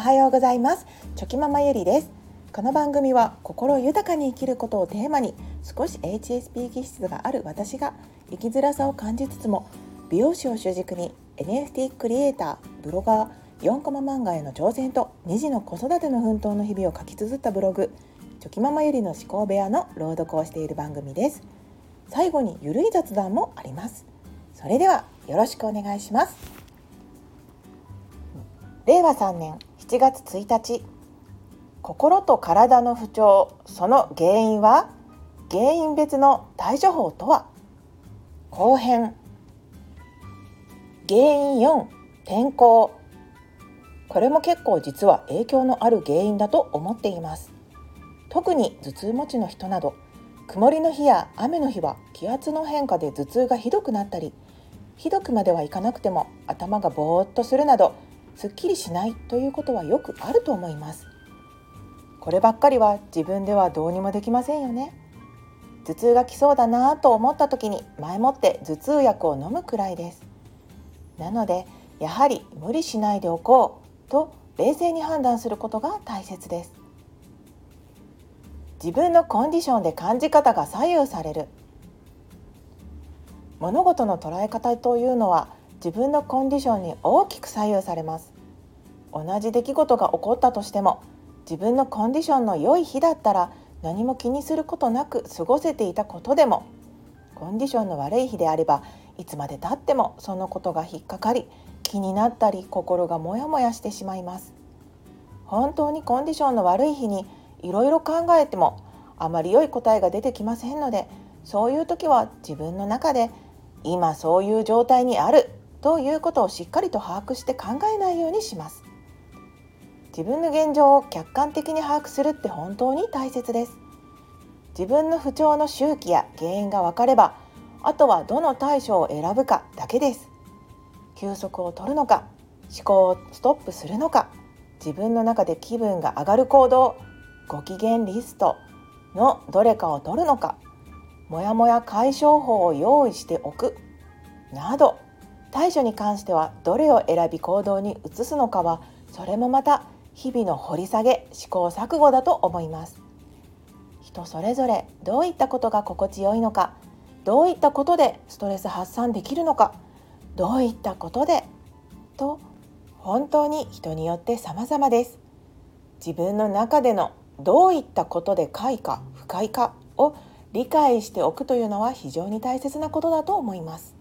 はようございます。チョキママゆりです。この番組は心豊かに生きることをテーマに少し HSP 気質がある私が生きづらさを感じつつも美容師を主軸に NFT クリエイターブロガー4コマ漫画への挑戦と2児の子育ての奮闘の日々を書き綴ったブログチョキママゆりの思考部屋の朗読をしている番組です。最後にゆるい雑談もあります。それではよろしくお願いします。令和3年7月1日。心と体の不調。その原因は？原因別の対処法とは？後編。原因4天候。これも結構実は影響のある原因だと思っています。特に頭痛持ちの人など。曇りの日や雨の日は気圧の変化で頭痛がひどくなったりひどくまではいかなくても頭がぼーっとするなどすっきりしないということはよくあると思います。こればっかりは自分ではどうにもできませんよね。頭痛が来そうだなと思った時に前もって頭痛薬を飲むくらいです。なのでやはり無理しないでおこうと冷静に判断することが大切です。自分のコンディションで感じ方が左右される。物事の捉え方というのは自分のコンディションに大きく左右されます。同じ出来事が起こったとしても自分のコンディションの良い日だったら何も気にすることなく過ごせていたことでもコンディションの悪い日であればいつまでたってもそのことが引っかかり気になったり心がモヤモヤしてしまいます。本当にコンディションの悪い日にいろいろ考えてもあまり良い答えが出てきませんのでそういう時は自分の中で今そういう状態にあるということをしっかりと把握して考えないようにします。自分の現状を客観的に把握するって本当に大切です。自分の不調の周期や原因が分かればあとはどの対処を選ぶかだけです。休息を取るのか思考をストップするのか自分の中で気分が上がる行動ご機嫌リストのどれかを取るのかもやもや解消法を用意しておくなど対処に関してはどれを選び行動に移すのかはそれもまた日々の掘り下げ試行錯誤だと思います。人それぞれどういったことが心地よいのかどういったことでストレス発散できるのかどういったことでと本当に人によって様々です。自分の中でのどういったことで快か不快かを理解しておくというのは非常に大切なことだと思います。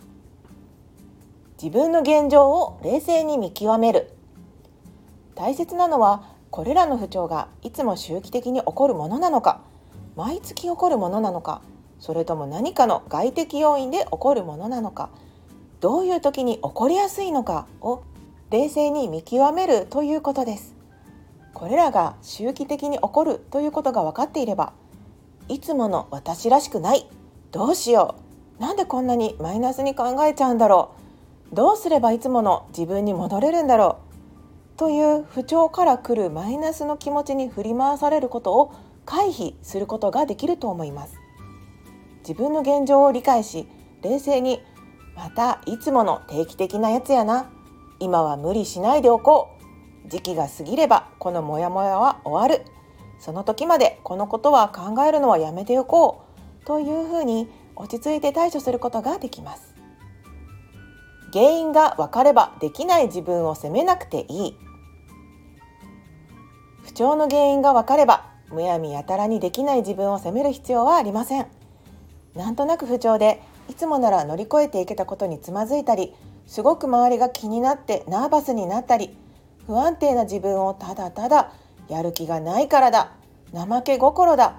自分の現状を冷静に見極める。大切なのはこれらの不調がいつも周期的に起こるものなのか。毎月起こるものなのか。それとも何かの外的要因で起こるものなのか。どういう時に起こりやすいのかを冷静に見極めるということです。これらが周期的に起こるということが分かっていればいつもの私らしくない。どうしよう。なんでこんなにマイナスに考えちゃうんだろう。どうすればいつもの自分に戻れるんだろうという不調から来るマイナスの気持ちに振り回されることを回避することができると思います。自分の現状を理解し冷静にまたいつもの定期的なやつやな。今は無理しないでおこう。時期が過ぎればこのモヤモヤは終わる。その時までこのことは考えるのはやめておこう。というふうに落ち着いて対処することができます。原因が分かればできない自分を責めなくていい。不調の原因が分かればむやみやたらにできない自分を責める必要はありません。なんとなく不調でいつもなら乗り越えていけたことにつまずいたりすごく周りが気になってナーバスになったり不安定な自分をただただやる気がないからだ怠け心だ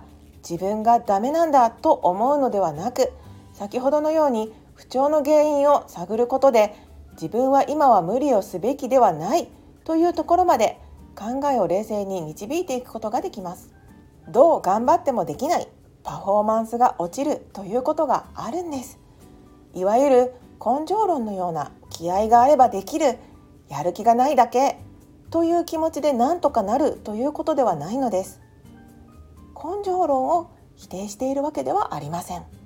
自分がダメなんだと思うのではなく先ほどのように不調の原因を探ることで自分は今は無理をすべきではないというところまで考えを冷静に導いていくことができます。どう頑張ってもできないパフォーマンスが落ちるということがあるんです。いわゆる根性論のような気合があればできるやる気がないだけという気持ちで何とかなるということではないのです。根性論を否定しているわけではありません。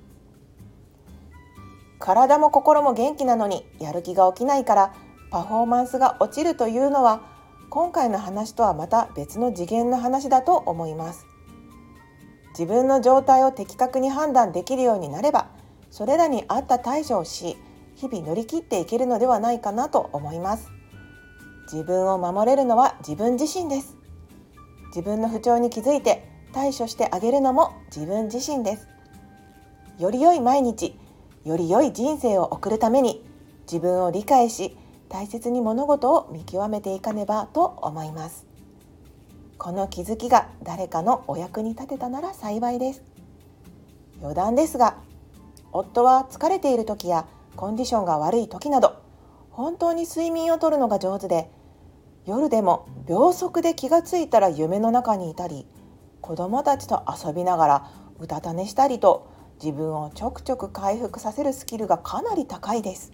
体も心も元気なのにやる気が起きないからパフォーマンスが落ちるというのは今回の話とはまた別の次元の話だと思います。自分の状態を的確に判断できるようになればそれらに合った対処をし日々乗り切っていけるのではないかなと思います。自分を守れるのは自分自身です。自分の不調に気づいて対処してあげるのも自分自身です。より良い毎日より良い人生を送るために自分を理解し大切に物事を見極めていかねばと思います。この気づきが誰かのお役に立てたなら幸いです。余談ですが夫は疲れている時やコンディションが悪い時など本当に睡眠をとるのが上手で夜でも秒速で気がついたら夢の中にいたり子供たちと遊びながらうたた寝したりと自分をちょくちょく回復させるスキルがかなり高いです。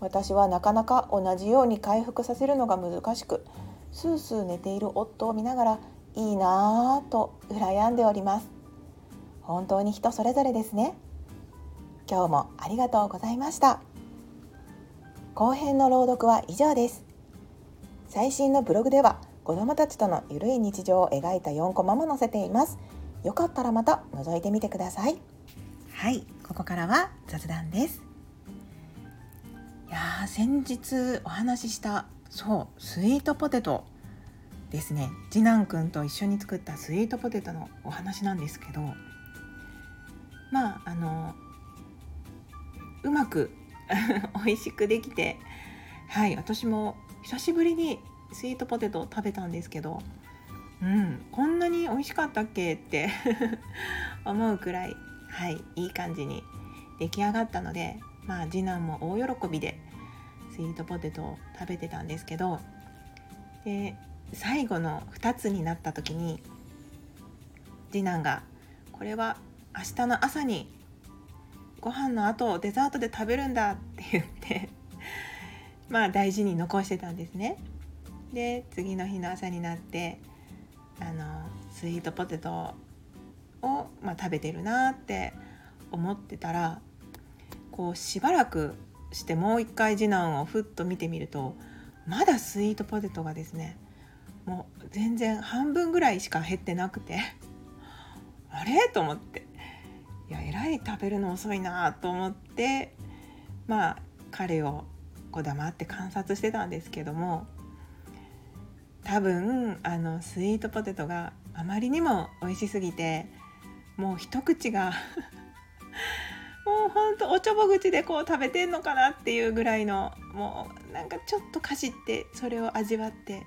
私はなかなか同じように回復させるのが難しくスースー寝ている夫を見ながらいいなぁと羨んでおります。本当に人それぞれですね。今日もありがとうございました。後編の朗読は以上です。最新のブログでは子供たちとのゆるい日常を描いた4コマも載せています。よかったらまた覗いてみてください。はいここからは雑談です。いや先日お話ししたそうスイートポテトですね。次男くんと一緒に作ったスイートポテトのお話なんですけどまああのうまく 美味しくできてはい私も久しぶりにスイートポテトを食べたんですけどうんこんなに美味しかったっけって 思うくらいはいいい感じに出来上がったのでまあ次男も大喜びでスイートポテトを食べてたんですけどで最後の2つになった時に次男が「これは明日の朝にご飯の後デザートで食べるんだ」って言ってまあ大事に残してたんですね。で次の日の朝になってあのスイートポテトを、まあ、食べてるなって思ってたらこうしばらくしてもう一回次男をふっと見てみるとまだスイートポテトがですねもう全然半分ぐらいしか減ってなくてあれ？と思って。いやえらい食べるの遅いなと思ってまあ彼をこう黙って観察してたんですけども多分あのスイートポテトがあまりにも美味しすぎてもう一口が もうほんとおちょぼ口でこう食べてんのかなっていうぐらいのもうなんかちょっとかじってそれを味わって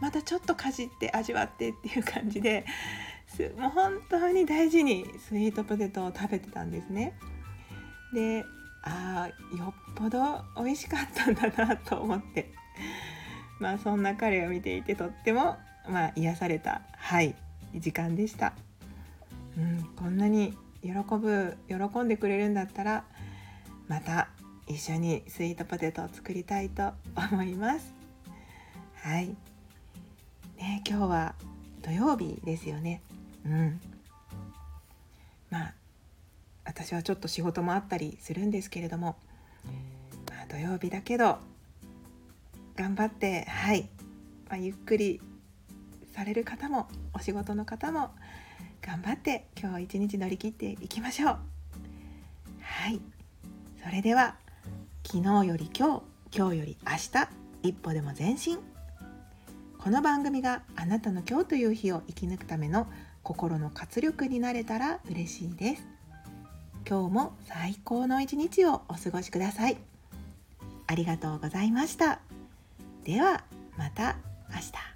またちょっとかじって味わってっていう感じでもう本当に大事にスイートポテトを食べてたんですね。でああよっぽど美味しかったんだなと思ってまあそんな彼を見ていてとってもまあ癒されたはい時間でした。うん、こんなに喜ぶ喜んでくれるんだったらまた一緒にスイートポテトを作りたいと思います。はい。ね今日は土曜日ですよね。うん。まあ私はちょっと仕事もあったりするんですけれども、まあ、土曜日だけど頑張ってはい、まあ、ゆっくりされる方もお仕事の方も頑張って今日一日乗り切っていきましょう。はい。それでは昨日より今日今日より明日一歩でも前進。この番組があなたの今日という日を生き抜くための心の活力になれたら嬉しいです。今日も最高の一日をお過ごしください。ありがとうございました。ではまた明日。